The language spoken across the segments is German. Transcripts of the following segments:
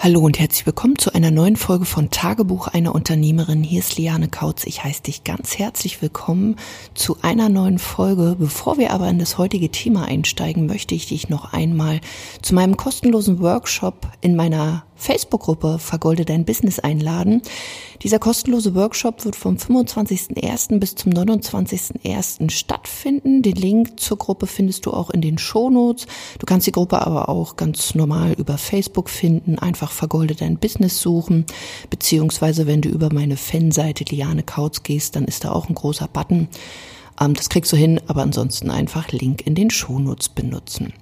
Hallo und herzlich willkommen zu einer neuen Folge von Tagebuch einer Unternehmerin. Hier ist Liane Kautz. Ich heiße dich ganz herzlich willkommen zu einer neuen Folge. Bevor wir aber in das heutige Thema einsteigen, möchte ich dich noch einmal zu meinem kostenlosen Workshop in meiner Facebook-Gruppe Vergolde dein Business einladen. Dieser kostenlose Workshop wird vom 25.01. bis zum 29.01. stattfinden. Den Link zur Gruppe findest du auch in den Shownotes. Du kannst die Gruppe aber auch ganz normal über Facebook finden. Einfach Vergolde dein Business suchen. Beziehungsweise wenn du über meine Fanseite Liane Kautz gehst, dann ist da auch ein großer Button. Ähm, das kriegst du hin, aber ansonsten einfach Link in den Shownotes benutzen.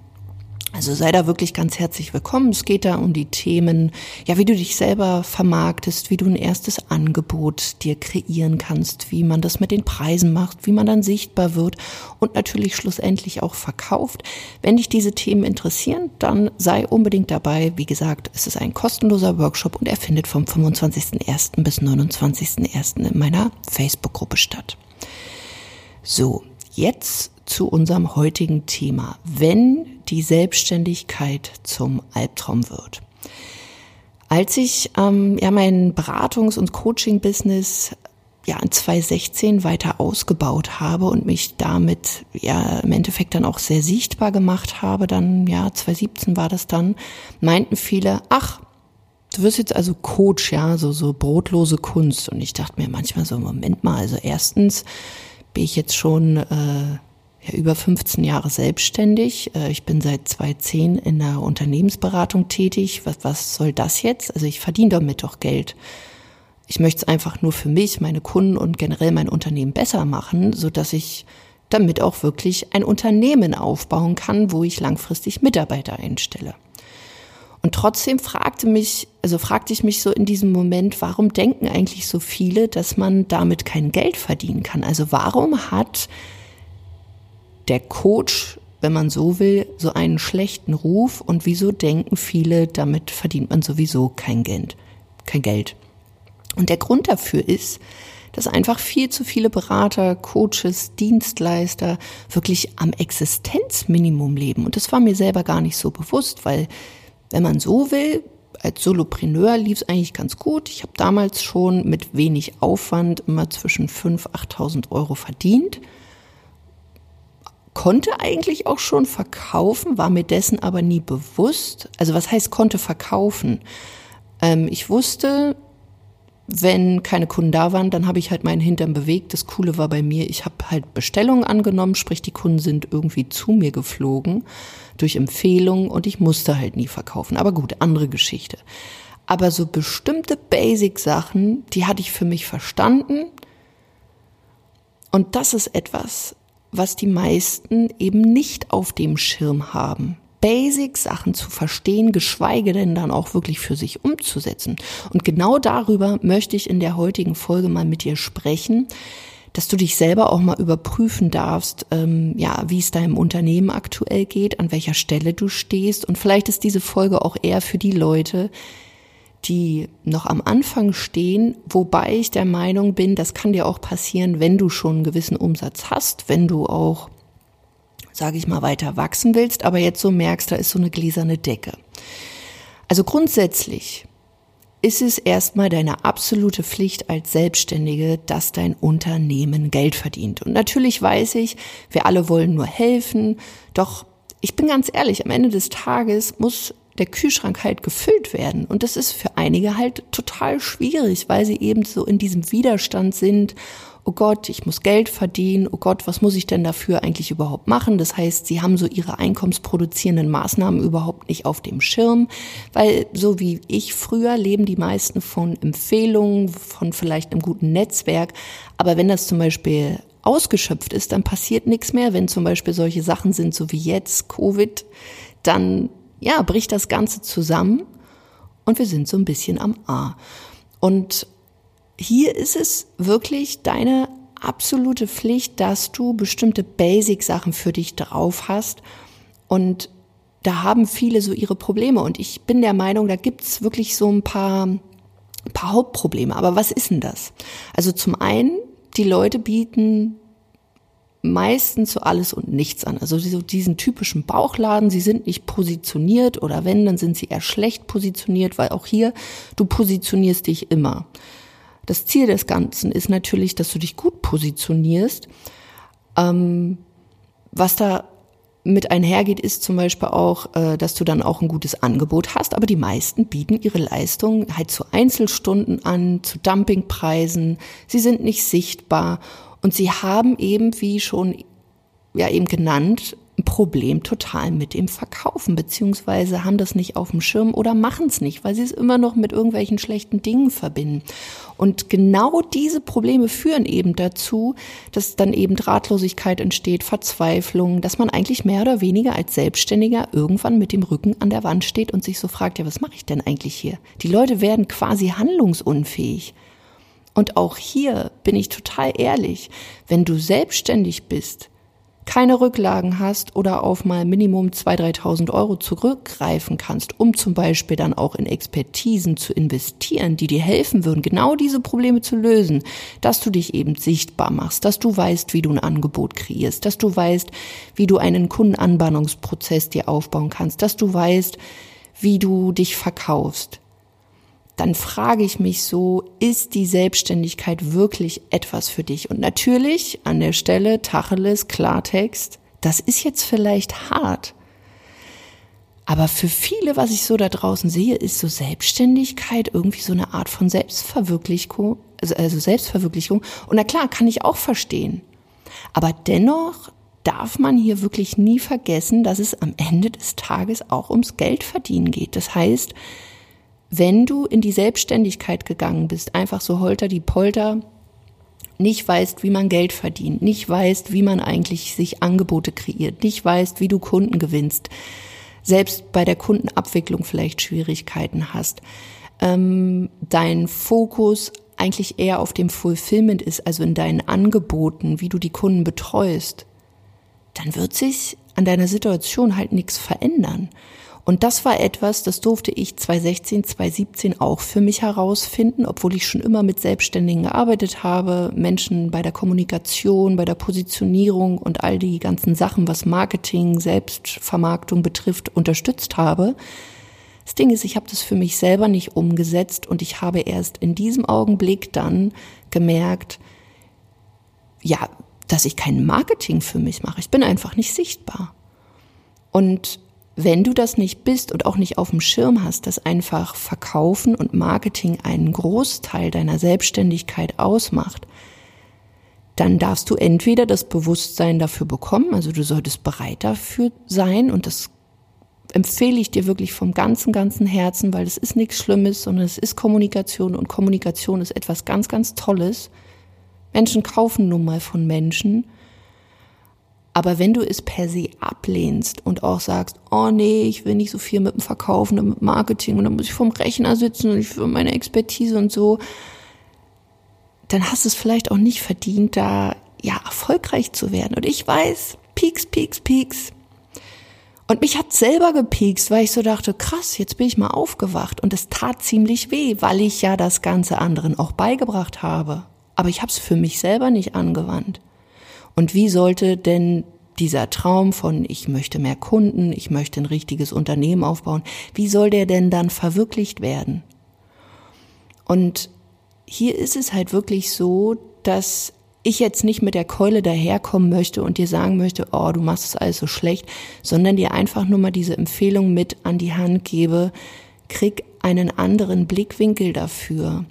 Also sei da wirklich ganz herzlich willkommen. Es geht da um die Themen, ja, wie du dich selber vermarktest, wie du ein erstes Angebot dir kreieren kannst, wie man das mit den Preisen macht, wie man dann sichtbar wird und natürlich schlussendlich auch verkauft. Wenn dich diese Themen interessieren, dann sei unbedingt dabei. Wie gesagt, es ist ein kostenloser Workshop und er findet vom 25.01. bis 29.01. in meiner Facebook-Gruppe statt. So, jetzt zu unserem heutigen Thema, wenn die Selbstständigkeit zum Albtraum wird. Als ich ähm, ja mein Beratungs- und Coaching-Business ja in 2016 weiter ausgebaut habe und mich damit ja im Endeffekt dann auch sehr sichtbar gemacht habe, dann ja 2017 war das dann, meinten viele, ach, du wirst jetzt also Coach, ja, so so brotlose Kunst und ich dachte mir manchmal so Moment mal, also erstens bin ich jetzt schon äh, ja, über 15 Jahre selbstständig. Äh, ich bin seit 2010 in der Unternehmensberatung tätig. Was, was soll das jetzt? Also ich verdiene damit doch Geld. Ich möchte es einfach nur für mich, meine Kunden und generell mein Unternehmen besser machen, so dass ich damit auch wirklich ein Unternehmen aufbauen kann, wo ich langfristig Mitarbeiter einstelle. Und trotzdem fragte mich, also fragte ich mich so in diesem Moment, warum denken eigentlich so viele, dass man damit kein Geld verdienen kann? Also warum hat der Coach, wenn man so will, so einen schlechten Ruf und wieso denken viele, damit verdient man sowieso kein Geld, kein Geld. Und der Grund dafür ist, dass einfach viel zu viele Berater, Coaches, Dienstleister wirklich am Existenzminimum leben. Und das war mir selber gar nicht so bewusst, weil wenn man so will, als Solopreneur lief es eigentlich ganz gut. Ich habe damals schon mit wenig Aufwand immer zwischen 5.000, 8.000 Euro verdient konnte eigentlich auch schon verkaufen, war mir dessen aber nie bewusst. Also was heißt konnte verkaufen? Ähm, ich wusste, wenn keine Kunden da waren, dann habe ich halt meinen Hintern bewegt. Das Coole war bei mir, ich habe halt Bestellungen angenommen, sprich die Kunden sind irgendwie zu mir geflogen durch Empfehlungen und ich musste halt nie verkaufen. Aber gut, andere Geschichte. Aber so bestimmte Basic-Sachen, die hatte ich für mich verstanden. Und das ist etwas, was die meisten eben nicht auf dem Schirm haben. Basic-Sachen zu verstehen, geschweige denn dann auch wirklich für sich umzusetzen. Und genau darüber möchte ich in der heutigen Folge mal mit dir sprechen, dass du dich selber auch mal überprüfen darfst, ähm, ja, wie es deinem Unternehmen aktuell geht, an welcher Stelle du stehst. Und vielleicht ist diese Folge auch eher für die Leute, die noch am Anfang stehen, wobei ich der Meinung bin, das kann dir auch passieren, wenn du schon einen gewissen Umsatz hast, wenn du auch, sage ich mal, weiter wachsen willst, aber jetzt so merkst, da ist so eine gläserne Decke. Also grundsätzlich ist es erstmal deine absolute Pflicht als Selbstständige, dass dein Unternehmen Geld verdient. Und natürlich weiß ich, wir alle wollen nur helfen, doch ich bin ganz ehrlich, am Ende des Tages muss der Kühlschrank halt gefüllt werden. Und das ist für einige halt total schwierig, weil sie eben so in diesem Widerstand sind. Oh Gott, ich muss Geld verdienen. Oh Gott, was muss ich denn dafür eigentlich überhaupt machen? Das heißt, sie haben so ihre einkommensproduzierenden Maßnahmen überhaupt nicht auf dem Schirm, weil so wie ich früher leben die meisten von Empfehlungen, von vielleicht einem guten Netzwerk. Aber wenn das zum Beispiel ausgeschöpft ist, dann passiert nichts mehr. Wenn zum Beispiel solche Sachen sind, so wie jetzt Covid, dann ja, bricht das Ganze zusammen und wir sind so ein bisschen am A. Und hier ist es wirklich deine absolute Pflicht, dass du bestimmte Basic-Sachen für dich drauf hast. Und da haben viele so ihre Probleme. Und ich bin der Meinung, da gibt's wirklich so ein paar, ein paar Hauptprobleme. Aber was ist denn das? Also zum einen, die Leute bieten meistens so alles und nichts an. Also so diesen typischen Bauchladen, sie sind nicht positioniert oder wenn, dann sind sie eher schlecht positioniert, weil auch hier, du positionierst dich immer. Das Ziel des Ganzen ist natürlich, dass du dich gut positionierst. Ähm, was da mit einhergeht, ist zum Beispiel auch, äh, dass du dann auch ein gutes Angebot hast. Aber die meisten bieten ihre Leistungen halt zu Einzelstunden an, zu Dumpingpreisen. Sie sind nicht sichtbar und sie haben eben, wie schon ja eben genannt, ein Problem total mit dem Verkaufen, beziehungsweise haben das nicht auf dem Schirm oder machen es nicht, weil sie es immer noch mit irgendwelchen schlechten Dingen verbinden. Und genau diese Probleme führen eben dazu, dass dann eben Drahtlosigkeit entsteht, Verzweiflung, dass man eigentlich mehr oder weniger als Selbstständiger irgendwann mit dem Rücken an der Wand steht und sich so fragt, ja, was mache ich denn eigentlich hier? Die Leute werden quasi handlungsunfähig. Und auch hier bin ich total ehrlich, wenn du selbstständig bist, keine Rücklagen hast oder auf mal Minimum 2.000, 3.000 Euro zurückgreifen kannst, um zum Beispiel dann auch in Expertisen zu investieren, die dir helfen würden, genau diese Probleme zu lösen, dass du dich eben sichtbar machst, dass du weißt, wie du ein Angebot kreierst, dass du weißt, wie du einen Kundenanbahnungsprozess dir aufbauen kannst, dass du weißt, wie du dich verkaufst dann frage ich mich so, ist die Selbstständigkeit wirklich etwas für dich? Und natürlich an der Stelle Tacheles, Klartext, das ist jetzt vielleicht hart. Aber für viele, was ich so da draußen sehe, ist so Selbstständigkeit irgendwie so eine Art von Selbstverwirklichung, also, also Selbstverwirklichung. Und na klar, kann ich auch verstehen. Aber dennoch darf man hier wirklich nie vergessen, dass es am Ende des Tages auch ums Geldverdienen geht. Das heißt, wenn du in die Selbstständigkeit gegangen bist, einfach so holter die Polter, nicht weißt, wie man Geld verdient, nicht weißt, wie man eigentlich sich Angebote kreiert, nicht weißt, wie du Kunden gewinnst, selbst bei der Kundenabwicklung vielleicht Schwierigkeiten hast, ähm, dein Fokus eigentlich eher auf dem Fulfillment ist, also in deinen Angeboten, wie du die Kunden betreust, dann wird sich an deiner Situation halt nichts verändern. Und das war etwas, das durfte ich 2016, 2017 auch für mich herausfinden, obwohl ich schon immer mit Selbstständigen gearbeitet habe, Menschen bei der Kommunikation, bei der Positionierung und all die ganzen Sachen, was Marketing, Selbstvermarktung betrifft, unterstützt habe. Das Ding ist, ich habe das für mich selber nicht umgesetzt und ich habe erst in diesem Augenblick dann gemerkt, ja, dass ich kein Marketing für mich mache. Ich bin einfach nicht sichtbar. Und wenn du das nicht bist und auch nicht auf dem Schirm hast, dass einfach Verkaufen und Marketing einen Großteil deiner Selbstständigkeit ausmacht, dann darfst du entweder das Bewusstsein dafür bekommen, also du solltest bereit dafür sein und das empfehle ich dir wirklich vom ganzen, ganzen Herzen, weil es ist nichts Schlimmes, sondern es ist Kommunikation und Kommunikation ist etwas ganz, ganz Tolles. Menschen kaufen nun mal von Menschen aber wenn du es per se ablehnst und auch sagst, oh nee, ich will nicht so viel mit dem Verkaufen und mit Marketing und dann muss ich vom Rechner sitzen und ich will meine Expertise und so, dann hast du es vielleicht auch nicht verdient, da ja erfolgreich zu werden. Und ich weiß, Peaks, Peaks, Peaks. Und mich hat selber gepiekst, weil ich so dachte, krass, jetzt bin ich mal aufgewacht. Und es tat ziemlich weh, weil ich ja das ganze anderen auch beigebracht habe. Aber ich habe es für mich selber nicht angewandt. Und wie sollte denn dieser Traum von, ich möchte mehr Kunden, ich möchte ein richtiges Unternehmen aufbauen, wie soll der denn dann verwirklicht werden? Und hier ist es halt wirklich so, dass ich jetzt nicht mit der Keule daherkommen möchte und dir sagen möchte, oh, du machst es alles so schlecht, sondern dir einfach nur mal diese Empfehlung mit an die Hand gebe, krieg einen anderen Blickwinkel dafür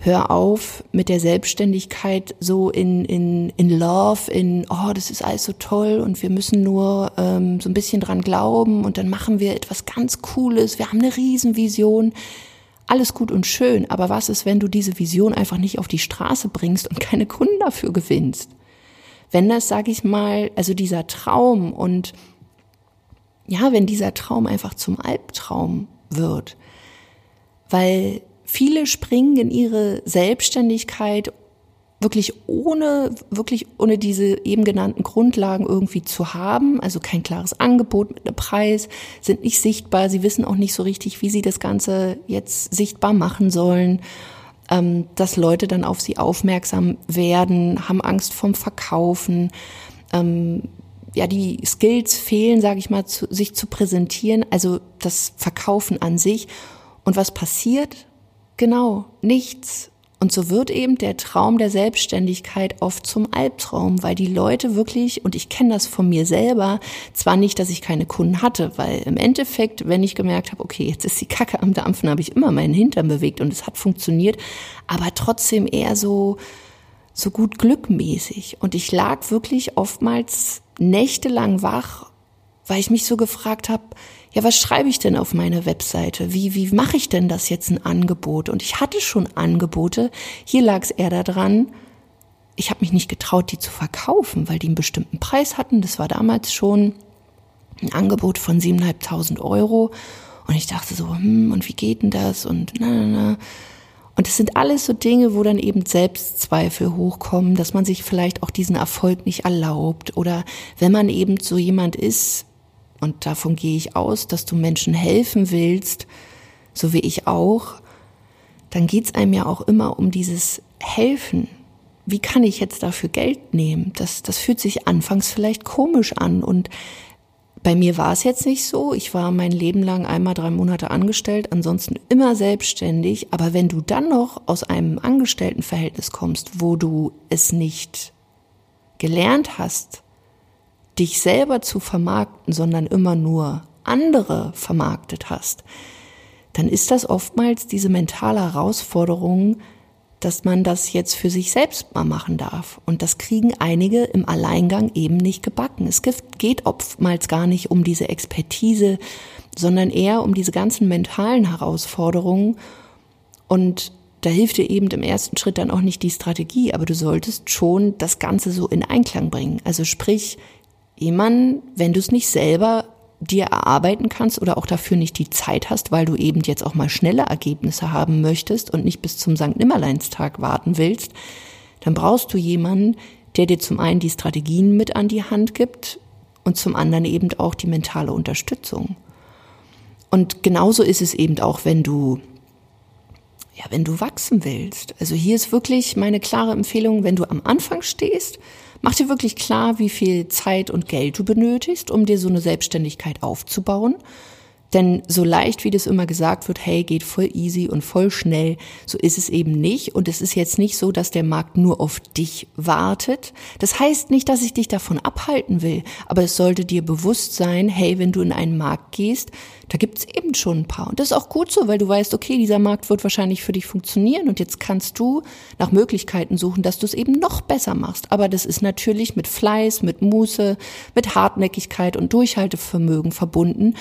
hör auf mit der Selbstständigkeit so in, in, in Love, in, oh, das ist alles so toll und wir müssen nur ähm, so ein bisschen dran glauben und dann machen wir etwas ganz Cooles, wir haben eine Riesenvision. Alles gut und schön, aber was ist, wenn du diese Vision einfach nicht auf die Straße bringst und keine Kunden dafür gewinnst? Wenn das, sag ich mal, also dieser Traum und ja, wenn dieser Traum einfach zum Albtraum wird, weil Viele springen in ihre Selbstständigkeit wirklich ohne, wirklich ohne diese eben genannten Grundlagen irgendwie zu haben, also kein klares Angebot mit einem Preis, sind nicht sichtbar, sie wissen auch nicht so richtig, wie sie das Ganze jetzt sichtbar machen sollen, ähm, dass Leute dann auf sie aufmerksam werden, haben Angst vom Verkaufen, ähm, ja die Skills fehlen, sage ich mal, zu, sich zu präsentieren, also das Verkaufen an sich. Und was passiert? Genau, nichts. Und so wird eben der Traum der Selbstständigkeit oft zum Albtraum, weil die Leute wirklich, und ich kenne das von mir selber, zwar nicht, dass ich keine Kunden hatte, weil im Endeffekt, wenn ich gemerkt habe, okay, jetzt ist die Kacke am Dampfen, habe ich immer meinen Hintern bewegt und es hat funktioniert, aber trotzdem eher so, so gut glückmäßig. Und ich lag wirklich oftmals nächtelang wach, weil ich mich so gefragt habe, ja, was schreibe ich denn auf meine Webseite? Wie, wie mache ich denn das jetzt ein Angebot? Und ich hatte schon Angebote. Hier lag es eher daran, ich habe mich nicht getraut, die zu verkaufen, weil die einen bestimmten Preis hatten. Das war damals schon ein Angebot von 7.500 Euro. Und ich dachte so, hm, und wie geht denn das? Und na, na, na. Und es sind alles so Dinge, wo dann eben Selbstzweifel hochkommen, dass man sich vielleicht auch diesen Erfolg nicht erlaubt oder wenn man eben so jemand ist, und davon gehe ich aus, dass du Menschen helfen willst, so wie ich auch, dann geht es einem ja auch immer um dieses Helfen. Wie kann ich jetzt dafür Geld nehmen? Das, das fühlt sich anfangs vielleicht komisch an. Und bei mir war es jetzt nicht so. Ich war mein Leben lang einmal drei Monate angestellt, ansonsten immer selbstständig. Aber wenn du dann noch aus einem Angestelltenverhältnis kommst, wo du es nicht gelernt hast, dich selber zu vermarkten, sondern immer nur andere vermarktet hast, dann ist das oftmals diese mentale Herausforderung, dass man das jetzt für sich selbst mal machen darf. Und das kriegen einige im Alleingang eben nicht gebacken. Es geht oftmals gar nicht um diese Expertise, sondern eher um diese ganzen mentalen Herausforderungen. Und da hilft dir eben im ersten Schritt dann auch nicht die Strategie, aber du solltest schon das Ganze so in Einklang bringen. Also sprich, jemanden, wenn du es nicht selber dir erarbeiten kannst oder auch dafür nicht die Zeit hast, weil du eben jetzt auch mal schnelle Ergebnisse haben möchtest und nicht bis zum St. Nimmerleinstag warten willst, dann brauchst du jemanden, der dir zum einen die Strategien mit an die Hand gibt und zum anderen eben auch die mentale Unterstützung. Und genauso ist es eben auch, wenn du ja, wenn du wachsen willst. Also hier ist wirklich meine klare Empfehlung, wenn du am Anfang stehst, Mach dir wirklich klar, wie viel Zeit und Geld du benötigst, um dir so eine Selbstständigkeit aufzubauen. Denn so leicht, wie das immer gesagt wird, hey, geht voll easy und voll schnell, so ist es eben nicht. Und es ist jetzt nicht so, dass der Markt nur auf dich wartet. Das heißt nicht, dass ich dich davon abhalten will, aber es sollte dir bewusst sein, hey, wenn du in einen Markt gehst, da gibt's eben schon ein paar. Und das ist auch gut so, weil du weißt, okay, dieser Markt wird wahrscheinlich für dich funktionieren und jetzt kannst du nach Möglichkeiten suchen, dass du es eben noch besser machst. Aber das ist natürlich mit Fleiß, mit Muße, mit Hartnäckigkeit und Durchhaltevermögen verbunden.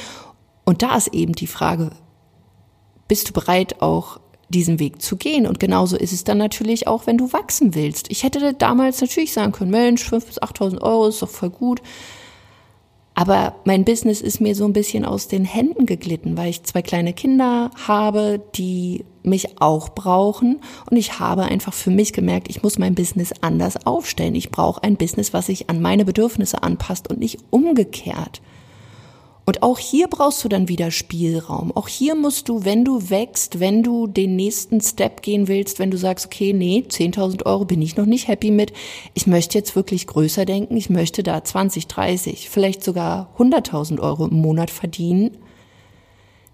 Und da ist eben die Frage, bist du bereit, auch diesen Weg zu gehen? Und genauso ist es dann natürlich auch, wenn du wachsen willst. Ich hätte damals natürlich sagen können, Mensch, 5.000 bis 8.000 Euro ist doch voll gut. Aber mein Business ist mir so ein bisschen aus den Händen geglitten, weil ich zwei kleine Kinder habe, die mich auch brauchen. Und ich habe einfach für mich gemerkt, ich muss mein Business anders aufstellen. Ich brauche ein Business, was sich an meine Bedürfnisse anpasst und nicht umgekehrt. Und auch hier brauchst du dann wieder Spielraum. Auch hier musst du, wenn du wächst, wenn du den nächsten Step gehen willst, wenn du sagst, okay, nee, 10.000 Euro bin ich noch nicht happy mit. Ich möchte jetzt wirklich größer denken. Ich möchte da 20, 30, vielleicht sogar 100.000 Euro im Monat verdienen.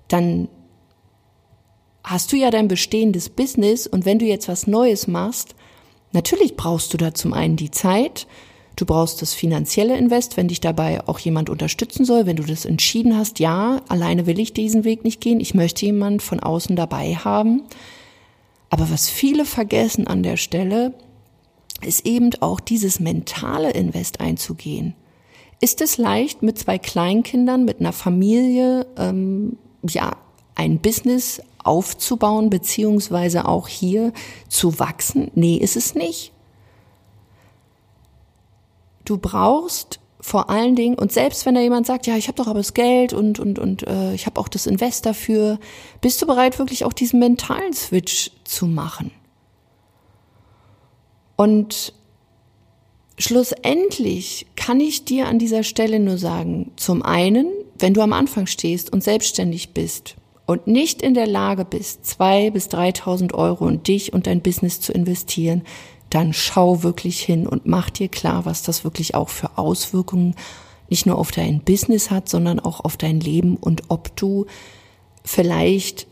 Dann hast du ja dein bestehendes Business und wenn du jetzt was Neues machst, natürlich brauchst du da zum einen die Zeit, Du brauchst das finanzielle Invest, wenn dich dabei auch jemand unterstützen soll, wenn du das entschieden hast, ja, alleine will ich diesen Weg nicht gehen, ich möchte jemand von außen dabei haben. Aber was viele vergessen an der Stelle, ist eben auch dieses mentale Invest einzugehen. Ist es leicht, mit zwei Kleinkindern, mit einer Familie, ähm, ja, ein Business aufzubauen, beziehungsweise auch hier zu wachsen? Nee, ist es nicht. Du brauchst vor allen Dingen, und selbst wenn da jemand sagt, ja, ich habe doch aber das Geld und, und, und äh, ich habe auch das Invest dafür, bist du bereit, wirklich auch diesen mentalen Switch zu machen? Und schlussendlich kann ich dir an dieser Stelle nur sagen, zum einen, wenn du am Anfang stehst und selbstständig bist und nicht in der Lage bist, zwei bis dreitausend Euro in dich und dein Business zu investieren, dann schau wirklich hin und mach dir klar, was das wirklich auch für Auswirkungen nicht nur auf dein Business hat, sondern auch auf dein Leben und ob du vielleicht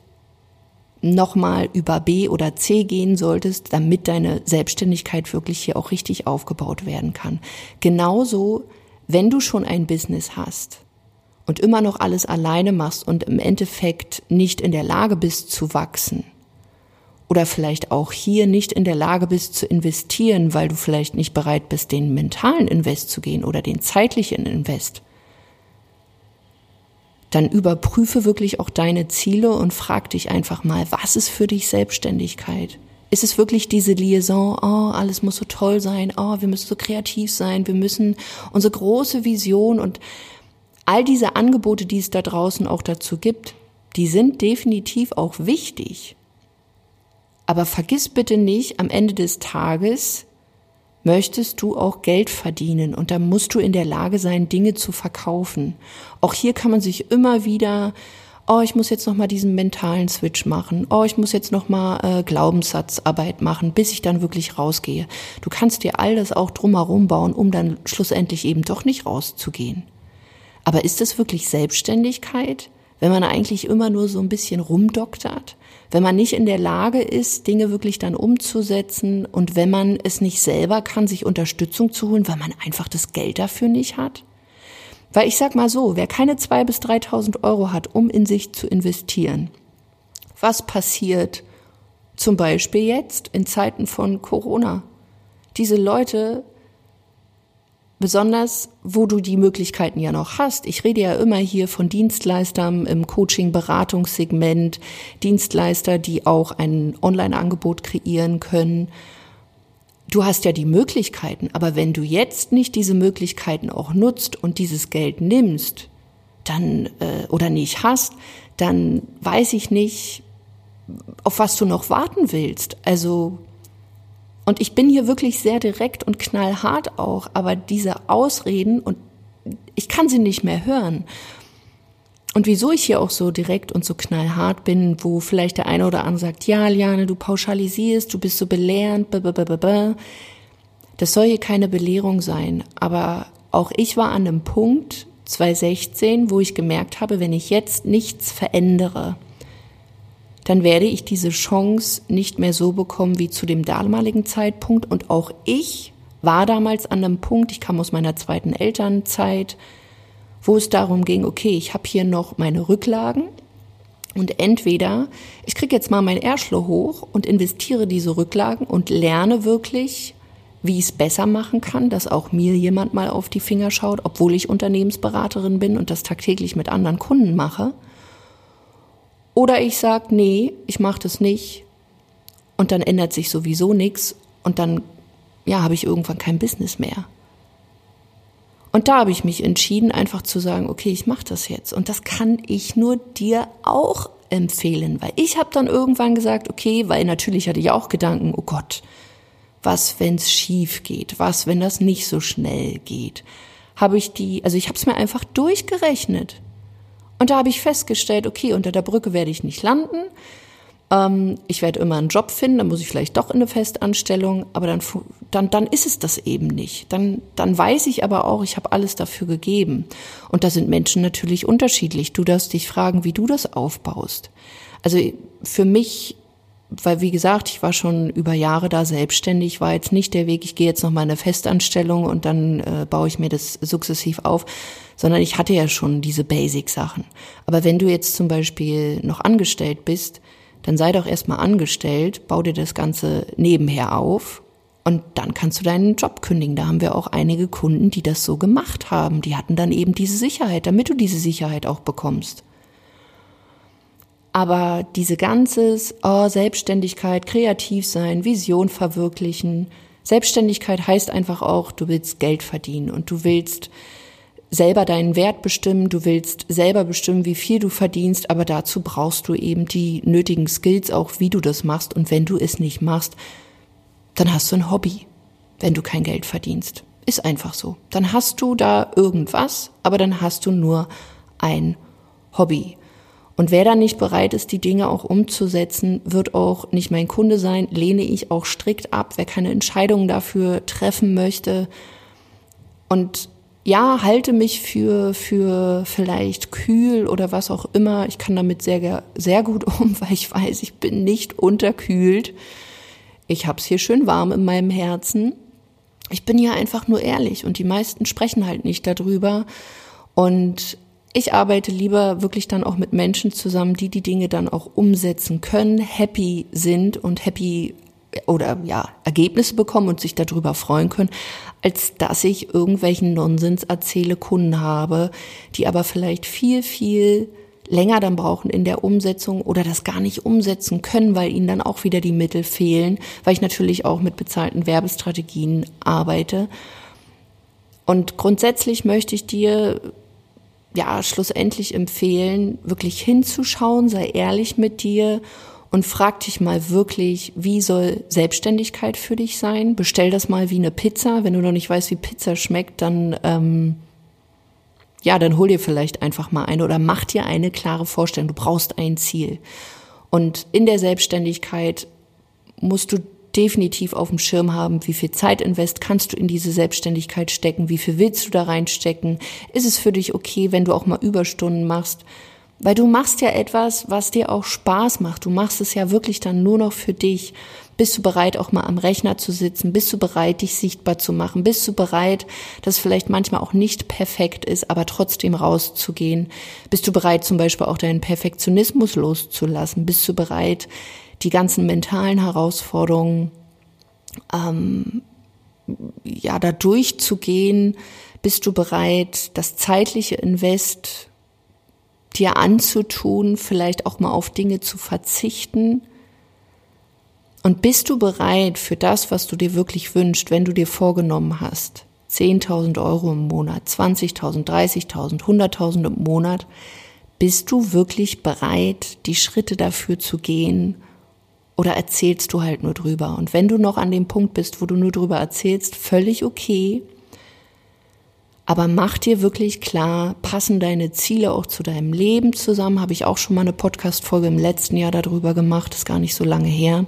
nochmal über B oder C gehen solltest, damit deine Selbstständigkeit wirklich hier auch richtig aufgebaut werden kann. Genauso, wenn du schon ein Business hast und immer noch alles alleine machst und im Endeffekt nicht in der Lage bist zu wachsen, oder vielleicht auch hier nicht in der Lage bist zu investieren, weil du vielleicht nicht bereit bist, den mentalen Invest zu gehen oder den zeitlichen Invest, dann überprüfe wirklich auch deine Ziele und frag dich einfach mal, was ist für dich Selbstständigkeit? Ist es wirklich diese Liaison, oh, alles muss so toll sein, oh, wir müssen so kreativ sein, wir müssen unsere große Vision und all diese Angebote, die es da draußen auch dazu gibt, die sind definitiv auch wichtig. Aber vergiss bitte nicht, am Ende des Tages möchtest du auch Geld verdienen und da musst du in der Lage sein, Dinge zu verkaufen. Auch hier kann man sich immer wieder oh, ich muss jetzt noch mal diesen mentalen Switch machen. Oh, ich muss jetzt noch mal äh, Glaubenssatzarbeit machen, bis ich dann wirklich rausgehe. Du kannst dir all das auch drumherum bauen, um dann schlussendlich eben doch nicht rauszugehen. Aber ist das wirklich Selbstständigkeit, wenn man eigentlich immer nur so ein bisschen rumdoktert? Wenn man nicht in der Lage ist, Dinge wirklich dann umzusetzen und wenn man es nicht selber kann, sich Unterstützung zu holen, weil man einfach das Geld dafür nicht hat? Weil ich sag mal so, wer keine zwei bis 3.000 Euro hat, um in sich zu investieren, was passiert zum Beispiel jetzt in Zeiten von Corona? Diese Leute Besonders, wo du die Möglichkeiten ja noch hast. Ich rede ja immer hier von Dienstleistern im Coaching-Beratungssegment, Dienstleister, die auch ein Online-Angebot kreieren können. Du hast ja die Möglichkeiten, aber wenn du jetzt nicht diese Möglichkeiten auch nutzt und dieses Geld nimmst, dann äh, oder nicht hast, dann weiß ich nicht, auf was du noch warten willst. Also und ich bin hier wirklich sehr direkt und knallhart auch, aber diese Ausreden und ich kann sie nicht mehr hören. Und wieso ich hier auch so direkt und so knallhart bin, wo vielleicht der eine oder andere sagt, ja, Liane, du pauschalisierst, du bist so belehrend, blablabla. das soll hier keine Belehrung sein. Aber auch ich war an einem Punkt, 2016, wo ich gemerkt habe, wenn ich jetzt nichts verändere, dann werde ich diese Chance nicht mehr so bekommen wie zu dem damaligen Zeitpunkt. Und auch ich war damals an einem Punkt, ich kam aus meiner zweiten Elternzeit, wo es darum ging, okay, ich habe hier noch meine Rücklagen und entweder ich kriege jetzt mal mein Erschlo hoch und investiere diese Rücklagen und lerne wirklich, wie ich es besser machen kann, dass auch mir jemand mal auf die Finger schaut, obwohl ich Unternehmensberaterin bin und das tagtäglich mit anderen Kunden mache. Oder ich sage, nee, ich mache das nicht. Und dann ändert sich sowieso nichts und dann ja, habe ich irgendwann kein Business mehr. Und da habe ich mich entschieden, einfach zu sagen, okay, ich mache das jetzt. Und das kann ich nur dir auch empfehlen, weil ich habe dann irgendwann gesagt, okay, weil natürlich hatte ich auch Gedanken, oh Gott, was, wenn es schief geht, was, wenn das nicht so schnell geht. Habe ich die, also ich habe es mir einfach durchgerechnet. Und da habe ich festgestellt, okay, unter der Brücke werde ich nicht landen. Ähm, ich werde immer einen Job finden, dann muss ich vielleicht doch in eine Festanstellung, aber dann, dann, dann ist es das eben nicht. Dann, dann weiß ich aber auch, ich habe alles dafür gegeben. Und da sind Menschen natürlich unterschiedlich. Du darfst dich fragen, wie du das aufbaust. Also für mich weil wie gesagt, ich war schon über Jahre da selbstständig, war jetzt nicht der Weg, ich gehe jetzt noch mal eine Festanstellung und dann äh, baue ich mir das sukzessiv auf, sondern ich hatte ja schon diese Basic-Sachen. Aber wenn du jetzt zum Beispiel noch angestellt bist, dann sei doch erstmal angestellt, bau dir das Ganze nebenher auf und dann kannst du deinen Job kündigen. Da haben wir auch einige Kunden, die das so gemacht haben. Die hatten dann eben diese Sicherheit, damit du diese Sicherheit auch bekommst. Aber diese ganzes, oh, Selbstständigkeit, kreativ sein, Vision verwirklichen. Selbstständigkeit heißt einfach auch, du willst Geld verdienen und du willst selber deinen Wert bestimmen, du willst selber bestimmen, wie viel du verdienst, aber dazu brauchst du eben die nötigen Skills auch, wie du das machst. Und wenn du es nicht machst, dann hast du ein Hobby, wenn du kein Geld verdienst. Ist einfach so. Dann hast du da irgendwas, aber dann hast du nur ein Hobby. Und wer dann nicht bereit ist, die Dinge auch umzusetzen, wird auch nicht mein Kunde sein, lehne ich auch strikt ab. Wer keine Entscheidungen dafür treffen möchte und ja, halte mich für, für vielleicht kühl oder was auch immer. Ich kann damit sehr, sehr gut um, weil ich weiß, ich bin nicht unterkühlt. Ich hab's hier schön warm in meinem Herzen. Ich bin ja einfach nur ehrlich und die meisten sprechen halt nicht darüber. Und ich arbeite lieber wirklich dann auch mit Menschen zusammen, die die Dinge dann auch umsetzen können, happy sind und happy oder ja, Ergebnisse bekommen und sich darüber freuen können, als dass ich irgendwelchen Nonsens erzähle, Kunden habe, die aber vielleicht viel, viel länger dann brauchen in der Umsetzung oder das gar nicht umsetzen können, weil ihnen dann auch wieder die Mittel fehlen, weil ich natürlich auch mit bezahlten Werbestrategien arbeite. Und grundsätzlich möchte ich dir ja schlussendlich empfehlen, wirklich hinzuschauen, sei ehrlich mit dir und frag dich mal wirklich, wie soll Selbstständigkeit für dich sein? Bestell das mal wie eine Pizza. Wenn du noch nicht weißt, wie Pizza schmeckt, dann ähm, ja, dann hol dir vielleicht einfach mal eine oder mach dir eine klare Vorstellung. Du brauchst ein Ziel. Und in der Selbstständigkeit musst du definitiv auf dem Schirm haben, wie viel Zeit invest kannst du in diese Selbstständigkeit stecken, wie viel willst du da reinstecken, ist es für dich okay, wenn du auch mal Überstunden machst, weil du machst ja etwas, was dir auch Spaß macht. Du machst es ja wirklich dann nur noch für dich. Bist du bereit, auch mal am Rechner zu sitzen? Bist du bereit, dich sichtbar zu machen? Bist du bereit, dass vielleicht manchmal auch nicht perfekt ist, aber trotzdem rauszugehen? Bist du bereit, zum Beispiel auch deinen Perfektionismus loszulassen? Bist du bereit, die ganzen mentalen Herausforderungen ähm, ja da durchzugehen? Bist du bereit, das zeitliche Invest dir anzutun, vielleicht auch mal auf Dinge zu verzichten? Und bist du bereit für das, was du dir wirklich wünschst, wenn du dir vorgenommen hast, 10.000 Euro im Monat, 20.000, 30.000, 100.000 im Monat, bist du wirklich bereit, die Schritte dafür zu gehen? Oder erzählst du halt nur drüber? Und wenn du noch an dem Punkt bist, wo du nur drüber erzählst, völlig okay. Aber mach dir wirklich klar, passen deine Ziele auch zu deinem Leben zusammen? Habe ich auch schon mal eine Podcast-Folge im letzten Jahr darüber gemacht, ist gar nicht so lange her.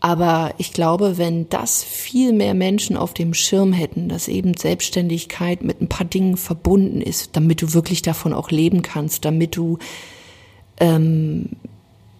Aber ich glaube, wenn das viel mehr Menschen auf dem Schirm hätten, dass eben Selbstständigkeit mit ein paar Dingen verbunden ist, damit du wirklich davon auch leben kannst, damit du ähm,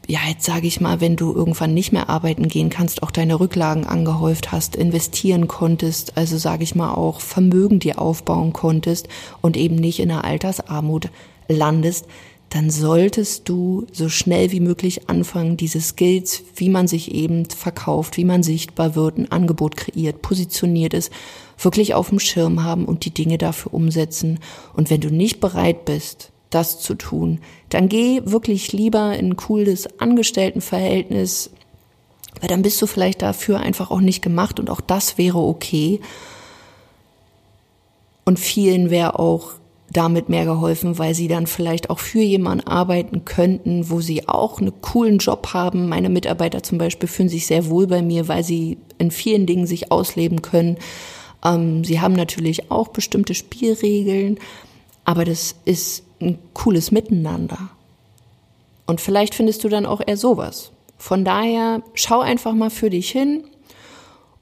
ja, jetzt sage ich mal, wenn du irgendwann nicht mehr arbeiten gehen kannst, auch deine Rücklagen angehäuft hast, investieren konntest, also sage ich mal auch Vermögen dir aufbauen konntest und eben nicht in der Altersarmut landest, dann solltest du so schnell wie möglich anfangen, diese Skills, wie man sich eben verkauft, wie man sichtbar wird, ein Angebot kreiert, positioniert ist, wirklich auf dem Schirm haben und die Dinge dafür umsetzen. Und wenn du nicht bereit bist, das zu tun, dann geh wirklich lieber in ein cooles Angestelltenverhältnis, weil dann bist du vielleicht dafür einfach auch nicht gemacht und auch das wäre okay. Und vielen wäre auch damit mehr geholfen, weil sie dann vielleicht auch für jemanden arbeiten könnten, wo sie auch einen coolen Job haben. Meine Mitarbeiter zum Beispiel fühlen sich sehr wohl bei mir, weil sie in vielen Dingen sich ausleben können. Ähm, sie haben natürlich auch bestimmte Spielregeln, aber das ist ein cooles Miteinander. Und vielleicht findest du dann auch eher sowas. Von daher schau einfach mal für dich hin.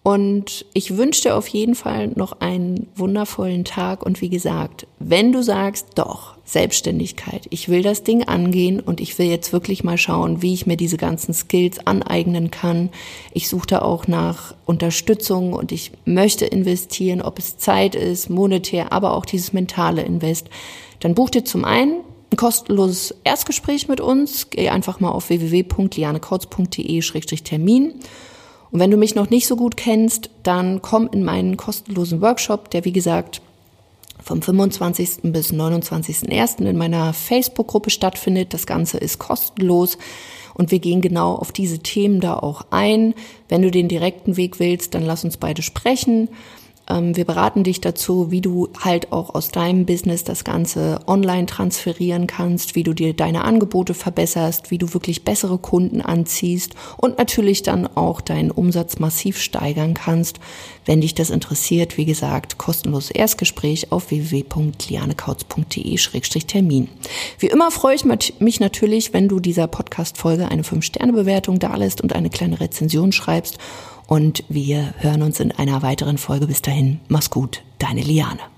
Und ich wünsche dir auf jeden Fall noch einen wundervollen Tag. Und wie gesagt, wenn du sagst, doch, Selbstständigkeit, ich will das Ding angehen und ich will jetzt wirklich mal schauen, wie ich mir diese ganzen Skills aneignen kann. Ich suche da auch nach Unterstützung und ich möchte investieren, ob es Zeit ist, monetär, aber auch dieses mentale Invest dann buch dir zum einen ein kostenloses Erstgespräch mit uns. Geh einfach mal auf www.lianekautz.de-termin. Und wenn du mich noch nicht so gut kennst, dann komm in meinen kostenlosen Workshop, der wie gesagt vom 25. bis 29.01. in meiner Facebook-Gruppe stattfindet. Das Ganze ist kostenlos und wir gehen genau auf diese Themen da auch ein. Wenn du den direkten Weg willst, dann lass uns beide sprechen. Ähm, wir beraten dich dazu, wie du halt auch aus deinem Business das Ganze online transferieren kannst, wie du dir deine Angebote verbesserst, wie du wirklich bessere Kunden anziehst und natürlich dann auch deinen Umsatz massiv steigern kannst. Wenn dich das interessiert, wie gesagt, kostenloses Erstgespräch auf www.lianekautz.de-termin. Wie immer freue ich mich natürlich, wenn du dieser Podcast-Folge eine 5-Sterne-Bewertung dalässt und eine kleine Rezension schreibst und wir hören uns in einer weiteren Folge. Bis dahin, mach's gut, deine Liane.